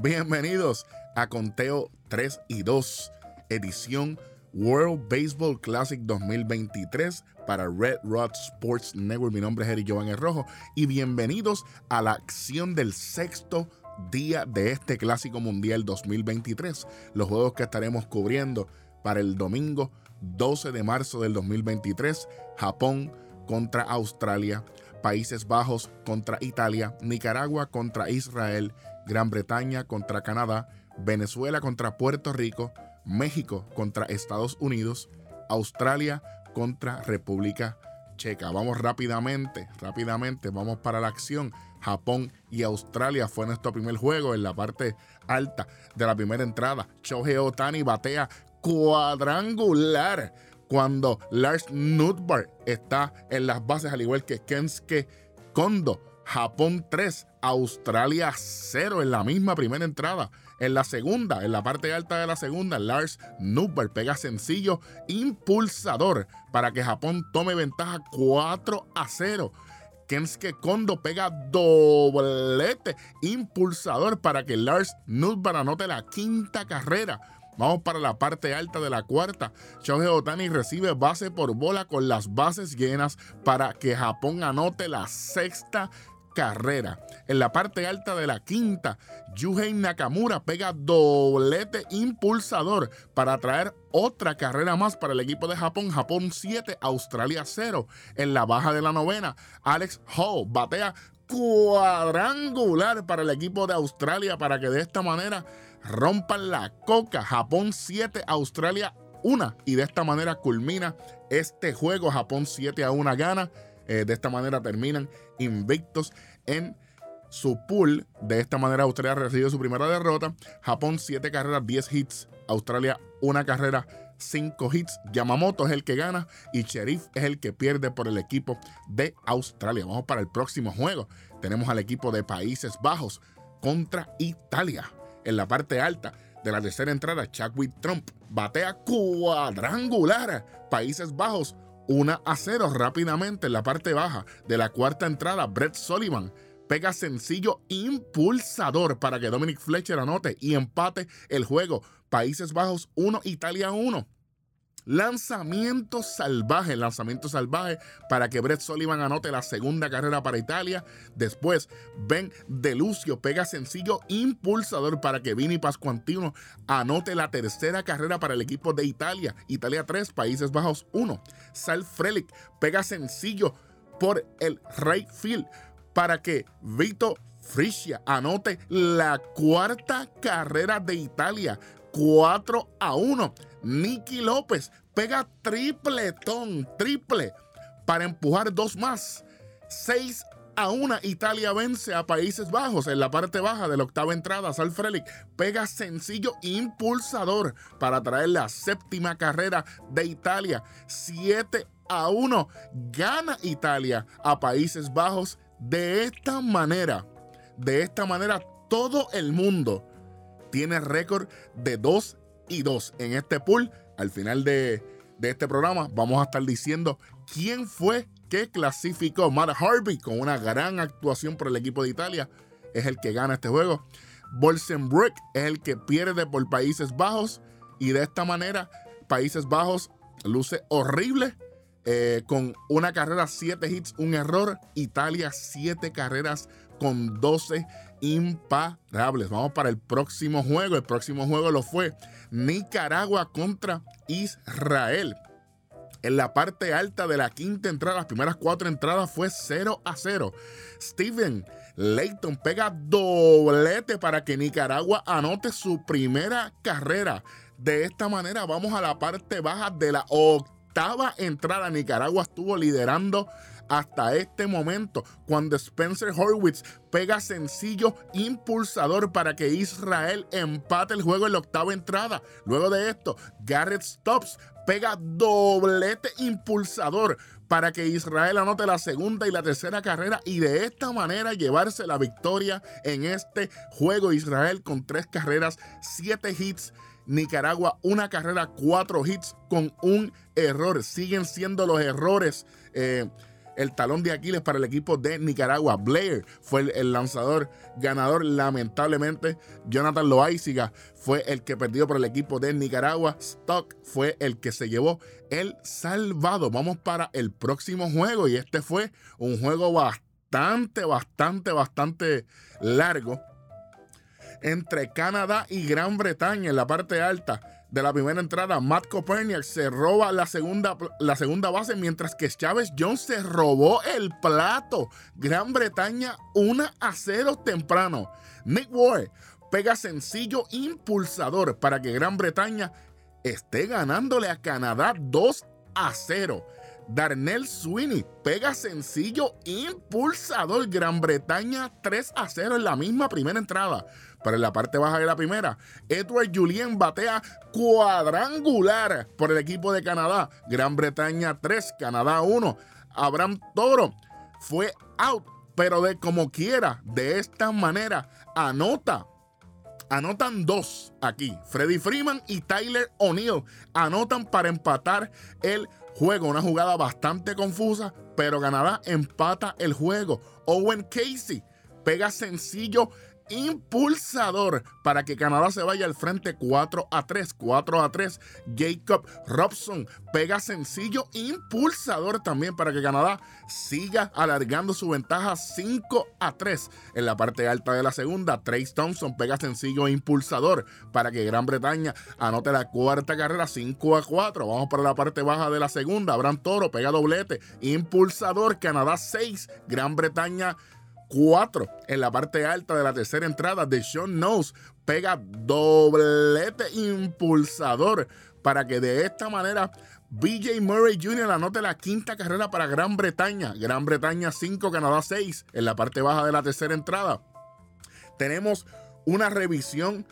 Bienvenidos a Conteo 3 y 2, edición World Baseball Classic 2023 para Red Rod Sports Network. Mi nombre es Eric Giovanni Rojo y bienvenidos a la acción del sexto día de este Clásico Mundial 2023. Los juegos que estaremos cubriendo para el domingo 12 de marzo del 2023, Japón contra Australia, Países Bajos contra Italia, Nicaragua contra Israel, Gran Bretaña contra Canadá, Venezuela contra Puerto Rico, México contra Estados Unidos, Australia contra República Checa. Vamos rápidamente, rápidamente, vamos para la acción. Japón y Australia fue nuestro primer juego en la parte alta de la primera entrada. Shohei Otani batea cuadrangular cuando Lars Nutbar está en las bases, al igual que Kensuke Kondo. Japón 3, Australia 0 en la misma primera entrada. En la segunda, en la parte alta de la segunda, Lars Nutbar pega sencillo impulsador para que Japón tome ventaja 4 a 0. Kensuke Kondo pega doblete impulsador para que Lars Nutbar anote la quinta carrera Vamos para la parte alta de la cuarta. Shohei Otani recibe base por bola con las bases llenas para que Japón anote la sexta carrera. En la parte alta de la quinta, Yuhei Nakamura pega doblete impulsador para traer otra carrera más para el equipo de Japón. Japón 7, Australia 0. En la baja de la novena, Alex Hall batea cuadrangular para el equipo de Australia para que de esta manera rompan la coca. Japón 7, Australia 1. Y de esta manera culmina este juego. Japón 7 a 1 gana. Eh, de esta manera terminan invictos en su pool. De esta manera Australia recibe su primera derrota. Japón 7 carreras, 10 hits. Australia 1 carrera, 5 hits. Yamamoto es el que gana y Sheriff es el que pierde por el equipo de Australia. Vamos para el próximo juego. Tenemos al equipo de Países Bajos contra Italia en la parte alta de la tercera entrada, Chadwick Trump batea cuadrangular. Países Bajos 1 a 0 rápidamente en la parte baja de la cuarta entrada. Brett Sullivan pega sencillo impulsador para que Dominic Fletcher anote y empate el juego. Países Bajos 1, Italia 1. Lanzamiento salvaje, lanzamiento salvaje para que Brett Sullivan anote la segunda carrera para Italia. Después, Ben Delucio pega sencillo impulsador para que Vini Pascuantino anote la tercera carrera para el equipo de Italia. Italia 3, Países Bajos 1. Sal Frelick pega sencillo por el right field para que Vito Frisia anote la cuarta carrera de Italia. 4 a 1. Nicky López pega tripletón, triple, para empujar dos más. 6 a 1 Italia vence a Países Bajos en la parte baja de la octava entrada. Sal Frelick pega sencillo impulsador para traer la séptima carrera de Italia. 7 a 1 gana Italia a Países Bajos de esta manera. De esta manera todo el mundo tiene récord de 2 y 2 en este pool. Al final de, este programa vamos a estar diciendo quién fue que clasificó. Matt Harvey con una gran actuación por el equipo de Italia es el que gana este juego. Bolsenbroek es el que pierde por Países Bajos y de esta manera Países Bajos luce horrible eh, con una carrera, 7 hits, un error. Italia, 7 carreras con 12 imparables. Vamos para el próximo juego. El próximo juego lo fue Nicaragua contra Israel. En la parte alta de la quinta entrada, las primeras cuatro entradas fue 0 a 0. Steven Leighton pega doblete para que Nicaragua anote su primera carrera. De esta manera vamos a la parte baja de la octava entrada. Nicaragua estuvo liderando hasta este momento, cuando Spencer Horwitz pega sencillo impulsador para que Israel empate el juego en la octava entrada. Luego de esto, Garrett Stops pega doblete impulsador para que Israel anote la segunda y la tercera carrera y de esta manera llevarse la victoria en este juego. Israel con tres carreras, siete hits. Nicaragua una carrera, cuatro hits con un error. Siguen siendo los errores. Eh, el talón de Aquiles para el equipo de Nicaragua. Blair fue el, lanzador ganador. Lamentablemente, Jonathan Loaiziga fue el que perdió por el equipo de Nicaragua. Stock fue el que se llevó el salvado. Vamos para el próximo juego y este fue un juego bastante, bastante, bastante largo entre Canadá y Gran Bretaña en la parte alta de la primera entrada, Matt Koperniak se roba la segunda, la segunda base, mientras que Chávez Jones se robó el plato. Gran Bretaña 1 a 0 temprano. Nick Ward pega sencillo impulsador para que Gran Bretaña esté ganándole a Canadá 2 a 0. Darnell Sweeney pega sencillo impulsador Gran Bretaña 3 a 0 en la misma primera entrada. Pero en la parte baja de la primera, Edward Julien batea cuadrangular por el equipo de Canadá. Gran Bretaña 3, Canadá 1. Abraham Toro fue out, pero de como quiera, de esta manera, anota anotan dos aquí. Freddy Freeman y Tyler O'Neill anotan para empatar el juego. Una jugada bastante confusa, pero Canadá empata el juego. Owen Casey pega sencillo impulsador para que Canadá se vaya al frente 4 a 3. 4 a 3. Jacob Robson pega sencillo impulsador también para que Canadá siga alargando su ventaja 5 a 3. En la parte alta de la segunda, Trace Thompson pega sencillo impulsador para que Gran Bretaña anote la cuarta carrera 5 a 4. Vamos para la parte baja de la segunda. Abraham Toro pega doblete impulsador. Canadá 6. Gran Bretaña 4 en la parte alta de la tercera entrada de Sean Knowles pega doblete impulsador para que de esta manera BJ Murray Jr. anote la quinta carrera para Gran Bretaña. Gran Bretaña 5, Canadá 6 en la parte baja de la tercera entrada. Tenemos una revisión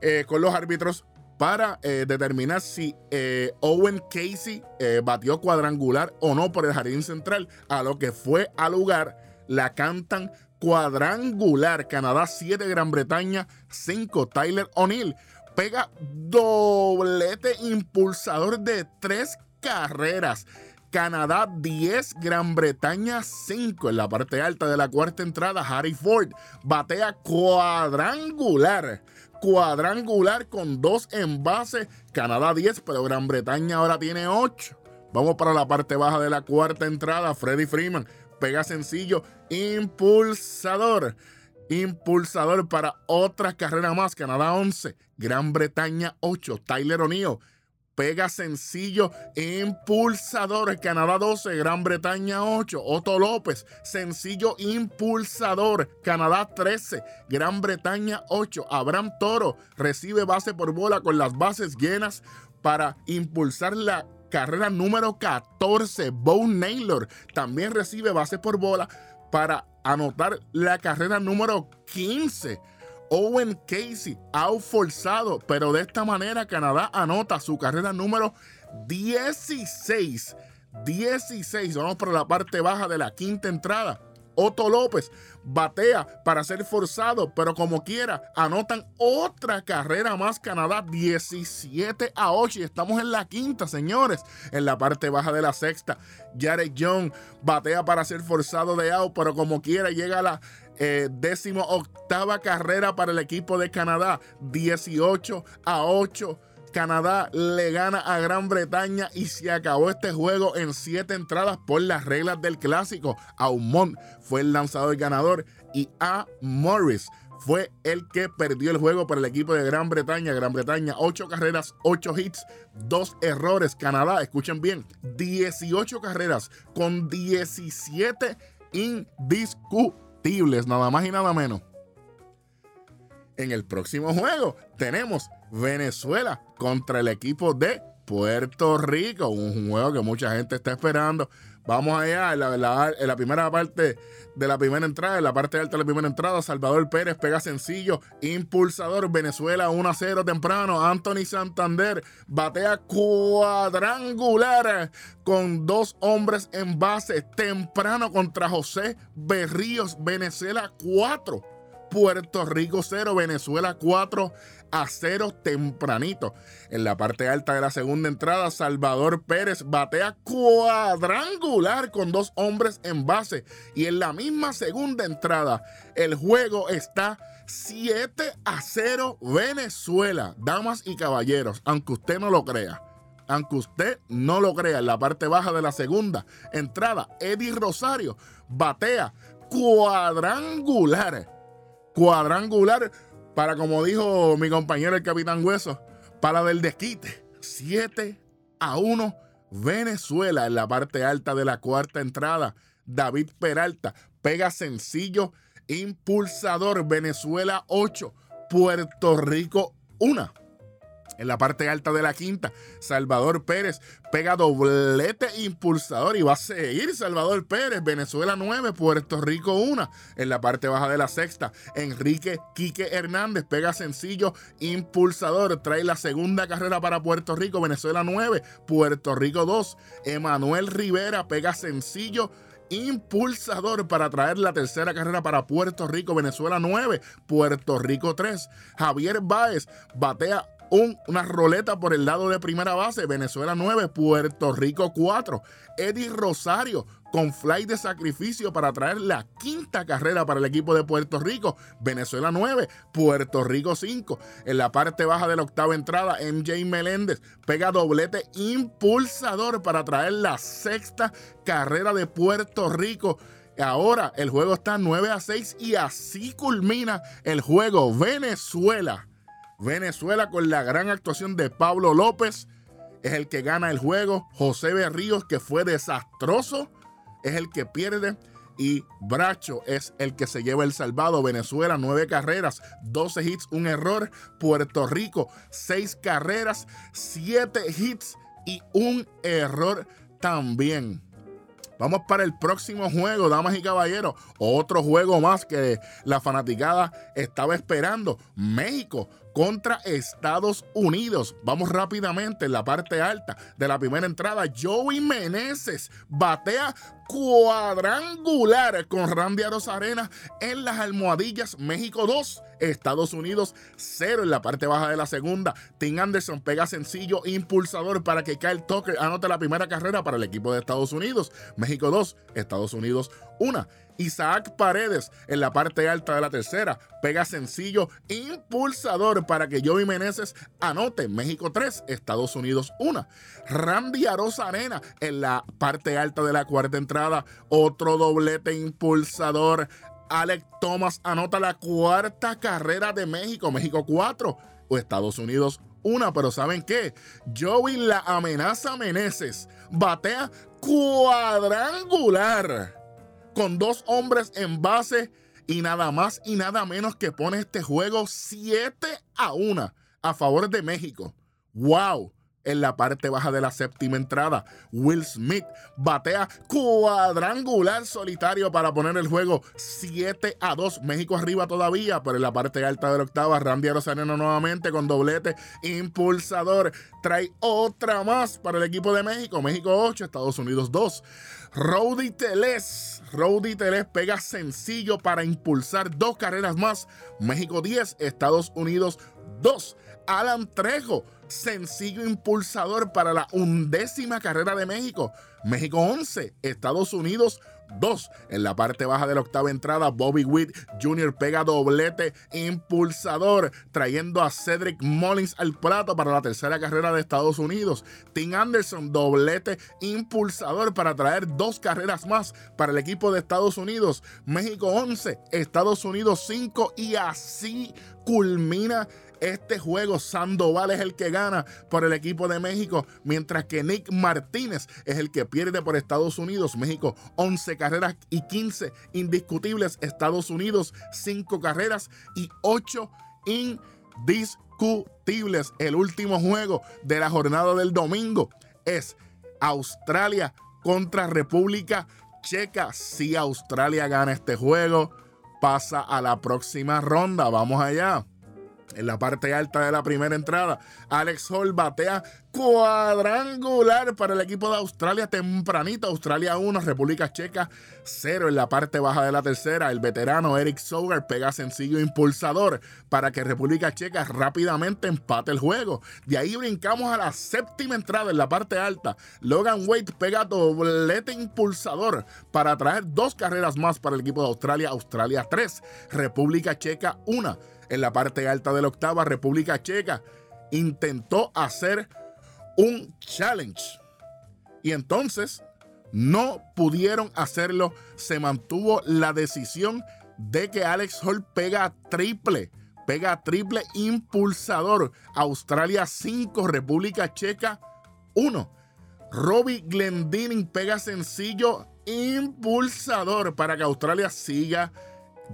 eh, con los árbitros para eh, determinar si eh, Owen Casey batió cuadrangular o no por el jardín central, a lo que fue al lugar la cantan cuadrangular. Canadá 7, Gran Bretaña 5. Tyler O'Neill pega doblete impulsador de tres carreras. Canadá 10, Gran Bretaña 5. En la parte alta de la cuarta entrada, Harry Ford batea cuadrangular. Cuadrangular con dos envases. Canadá 10, pero Gran Bretaña ahora tiene 8. Vamos para la parte baja de la cuarta entrada. Freddy Freeman pega sencillo, impulsador. Impulsador para otra carrera más. Canadá 11, Gran Bretaña 8, Tyler O'Neill. Pega sencillo, impulsador. Canadá 12, Gran Bretaña 8. Otto López, sencillo, impulsador. Canadá 13, Gran Bretaña 8. Abraham Toro recibe base por bola con las bases llenas para impulsar la carrera número 14, Bo Naylor también recibe base por bola para anotar la carrera número 15. Owen Casey ha forzado, pero de esta manera Canadá anota su carrera número 16. 16. Vamos por la parte baja de la quinta entrada. Otto López batea para ser forzado, pero como quiera, anotan otra carrera más Canadá, 17 a 8. Y estamos en la quinta, señores. En la parte baja de la sexta, Jared Young batea para ser forzado de out, pero como quiera, llega a la eh, décimo octava carrera para el equipo de Canadá, 18 a 8. Canadá le gana a Gran Bretaña y se acabó este juego en siete entradas por las reglas del clásico. Aumont fue el lanzador ganador y A. Morris fue el que perdió el juego para el equipo de Gran Bretaña. Gran Bretaña, ocho carreras, ocho hits, dos errores. Canadá, escuchen bien, 18 carreras con 17 indiscutibles, nada más y nada menos. En el próximo juego tenemos Venezuela contra el equipo de Puerto Rico. Un juego que mucha gente está esperando. Vamos allá, en la, primera parte de la primera entrada, en la parte alta de la primera entrada, Salvador Pérez pega sencillo, impulsador, Venezuela 1 a 0 temprano, Anthony Santander batea cuadrangular con dos hombres en base temprano contra José Berríos, Venezuela 4 Puerto Rico 0, Venezuela 4 a 0 tempranito. En la parte alta de la segunda entrada, Salvador Pérez batea cuadrangular con dos hombres en base. Y en la misma segunda entrada, el juego está 7 a 0 Venezuela. Damas y caballeros, aunque usted no lo crea. Aunque usted no lo crea, en la parte baja de la segunda entrada, Eddie Rosario batea cuadrangular cuadrangular para, como dijo mi compañero el capitán Hueso, para del desquite. 7 a 1 Venezuela en la parte alta de la cuarta entrada. David Peralta pega sencillo, impulsador. Venezuela 8, Puerto Rico 1. En la parte alta de la quinta, Salvador Pérez pega doblete impulsador y va a seguir Salvador Pérez. Venezuela 9, Puerto Rico 1. En la parte baja de la sexta, Enrique Quique Hernández pega sencillo impulsador. Trae la segunda carrera para Puerto Rico. Venezuela 9, Puerto Rico 2. Emanuel Rivera pega sencillo impulsador para traer la tercera carrera para Puerto Rico, Venezuela 9, Puerto Rico 3. Javier Báez batea una roleta por el lado de primera base, Venezuela 9, Puerto Rico 4. Eddie Rosario con fly de sacrificio para traer la quinta carrera para el equipo de Puerto Rico. Venezuela 9, Puerto Rico 5. En la parte baja de la octava entrada, MJ Meléndez pega doblete impulsador para traer la sexta carrera de Puerto Rico. Ahora el juego está 9 a 6 y así culmina el juego Venezuela Venezuela con la gran actuación de Pablo López es el que gana el juego. José Berríos, que fue desastroso, es el que pierde. Y Bracho es el que se lleva el salvado. Venezuela, nueve carreras, 12 hits, un error. Puerto Rico, seis carreras, siete hits y un error también. Vamos para el próximo juego, damas y caballeros. Otro juego más que la fanaticada estaba esperando. México contra Estados Unidos. Vamos rápidamente en la parte alta de la primera entrada. Joey Meneses batea cuadrangular con Randy Arozarena en las almohadillas. México 2, Estados Unidos 0 en la parte baja de la segunda. Tim Anderson pega sencillo impulsador para que Kyle Tucker anote la primera carrera para el equipo de Estados Unidos. México 2, Estados Unidos 1. Isaac Paredes en la parte alta de la tercera. Pega sencillo impulsador para que Joey Meneses anote. México 3, Estados Unidos 1. Randy Arosa Arena en la parte alta de la cuarta entrada. Otro doblete impulsador. Alex Thomas anota la cuarta carrera de México. México 4 o Estados Unidos 1. Pero ¿saben qué? Joey la amenaza Meneses. Batea cuadrangular con dos hombres en base y nada más y nada menos que pone este juego 7 a 1 a favor de México. ¡Wow! En la parte baja de la séptima entrada, Will Smith batea cuadrangular solitario para poner el juego 7 a 2. México arriba todavía, pero en la parte alta de la octava, Randy Arozarena nuevamente con doblete impulsador. Trae otra más para el equipo de México. México 8, Estados Unidos 2. Rowdy Teles. Rowdy Teles pega sencillo para impulsar dos carreras más. México 10, Estados Unidos 2. Alan Trejo, sencillo impulsador para la undécima carrera de México. México 11, Estados Unidos 2. En la parte baja de la octava entrada, Bobby Witt Jr. pega doblete impulsador, trayendo a Cedric Mullins al plato para la tercera carrera de Estados Unidos. Tim Anderson, doblete impulsador para traer dos carreras más para el equipo de Estados Unidos. México 11, Estados Unidos 5 y así culmina este juego Sandoval es el que gana por el equipo de México, mientras que Nick Martínez es el que pierde por Estados Unidos. México 11 carreras y 15 indiscutibles. Estados Unidos 5 carreras y 8 indiscutibles. El último juego de la jornada del domingo es Australia contra República Checa. Si Australia gana este juego, pasa a la próxima ronda. Vamos allá. En la parte alta de la primera entrada, Alex Hall batea cuadrangular para el equipo de Australia tempranito. Australia 1, República Checa 0 en la parte baja de la tercera. El veterano Eric Sogar pega sencillo impulsador para que República Checa rápidamente empate el juego. De ahí brincamos a la séptima entrada en la parte alta. Logan Wade pega doblete impulsador para traer dos carreras más para el equipo de Australia. Australia 3, República Checa 1 en la parte alta de la octava, República Checa intentó hacer un challenge. Y entonces no pudieron hacerlo. Se mantuvo la decisión de que Alex Hall pega triple. Pega triple impulsador. Australia 5, República Checa 1. Robbie Glendinning pega sencillo impulsador para que Australia siga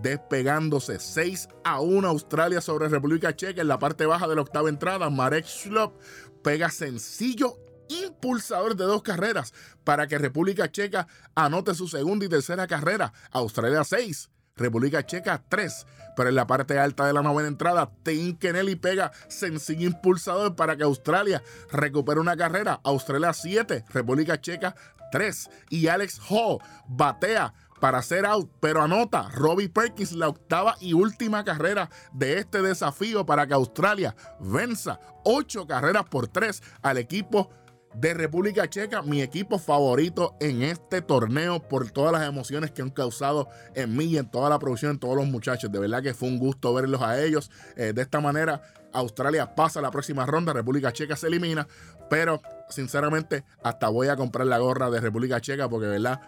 despegándose 6 a 1 Australia sobre República Checa en la parte baja de la octava entrada. Marek Schlop pega sencillo impulsador de dos carreras para que República Checa anote su segunda y tercera carrera. Australia 6, República Checa 3. Pero en la parte alta de la novena entrada, Tim Kennelly pega sencillo impulsador para que Australia recupere una carrera. Australia 7, República Checa 3. Y Alex Hall batea para hacer out, pero anota Robbie Perkins la octava y última carrera de este desafío para que Australia venza ocho carreras por tres al equipo de República Checa, mi equipo favorito en este torneo por todas las emociones que han causado en mí y en toda la producción, en todos los muchachos. De verdad que fue un gusto verlos a ellos. Eh, de esta manera, Australia pasa a la próxima ronda, República Checa se elimina, pero sinceramente hasta voy a comprar la gorra de República Checa porque, verdad,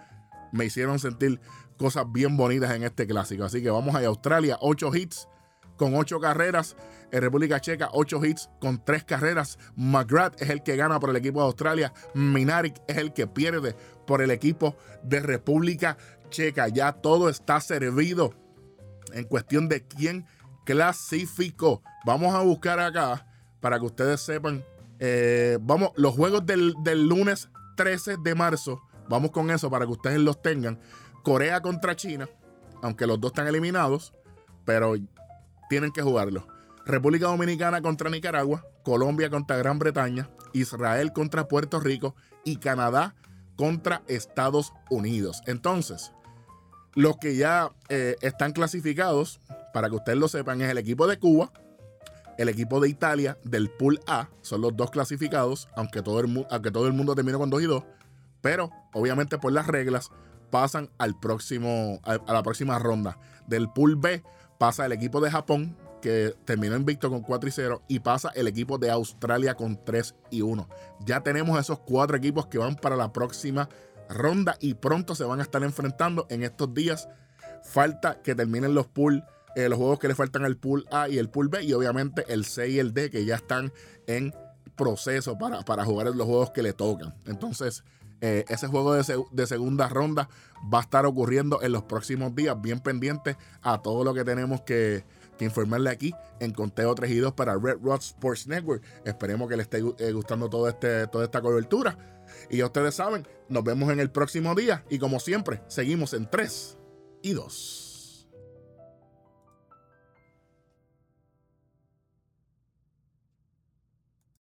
me hicieron sentir cosas bien bonitas en este clásico. Así que vamos a Australia, 8 hits con 8 carreras. En República Checa, 8 hits con 3 carreras. McGrath es el que gana por el equipo de Australia. Minarik es el que pierde por el equipo de República Checa. Ya todo está servido en cuestión de quién clasificó. Vamos a buscar acá para que ustedes sepan. Eh, vamos, los juegos del, del lunes 13 de marzo Vamos con eso para que ustedes los tengan. Corea contra China, aunque los dos están eliminados, pero tienen que jugarlo. República Dominicana contra Nicaragua, Colombia contra Gran Bretaña, Israel contra Puerto Rico y Canadá contra Estados Unidos. Entonces, los que ya eh, están clasificados, para que ustedes lo sepan, es el equipo de Cuba, el equipo de Italia del Pool A, son los dos clasificados, aunque todo el, aunque todo el mundo terminó con 2 y 2. Pero obviamente por las reglas pasan al próximo, a, la próxima ronda. Del pool B pasa el equipo de Japón, que terminó invicto con 4 y 0, y pasa el equipo de Australia con 3 y 1. Ya tenemos esos cuatro equipos que van para la próxima ronda y pronto se van a estar enfrentando en estos días. Falta que terminen los pool, eh, los juegos que le faltan al pool A y el pool B, y obviamente el C y el D que ya están en proceso para, para jugar los juegos que le tocan. Entonces, eh, ese juego de, segunda ronda va a estar ocurriendo en los próximos días, bien pendiente a todo lo que tenemos que, informarle aquí en Conteo 3 y 2 para Red Rod Sports Network. Esperemos que les esté eh, gustando todo este, toda esta cobertura. Y ya ustedes saben, nos vemos en el próximo día y como siempre, seguimos en 3 y 2.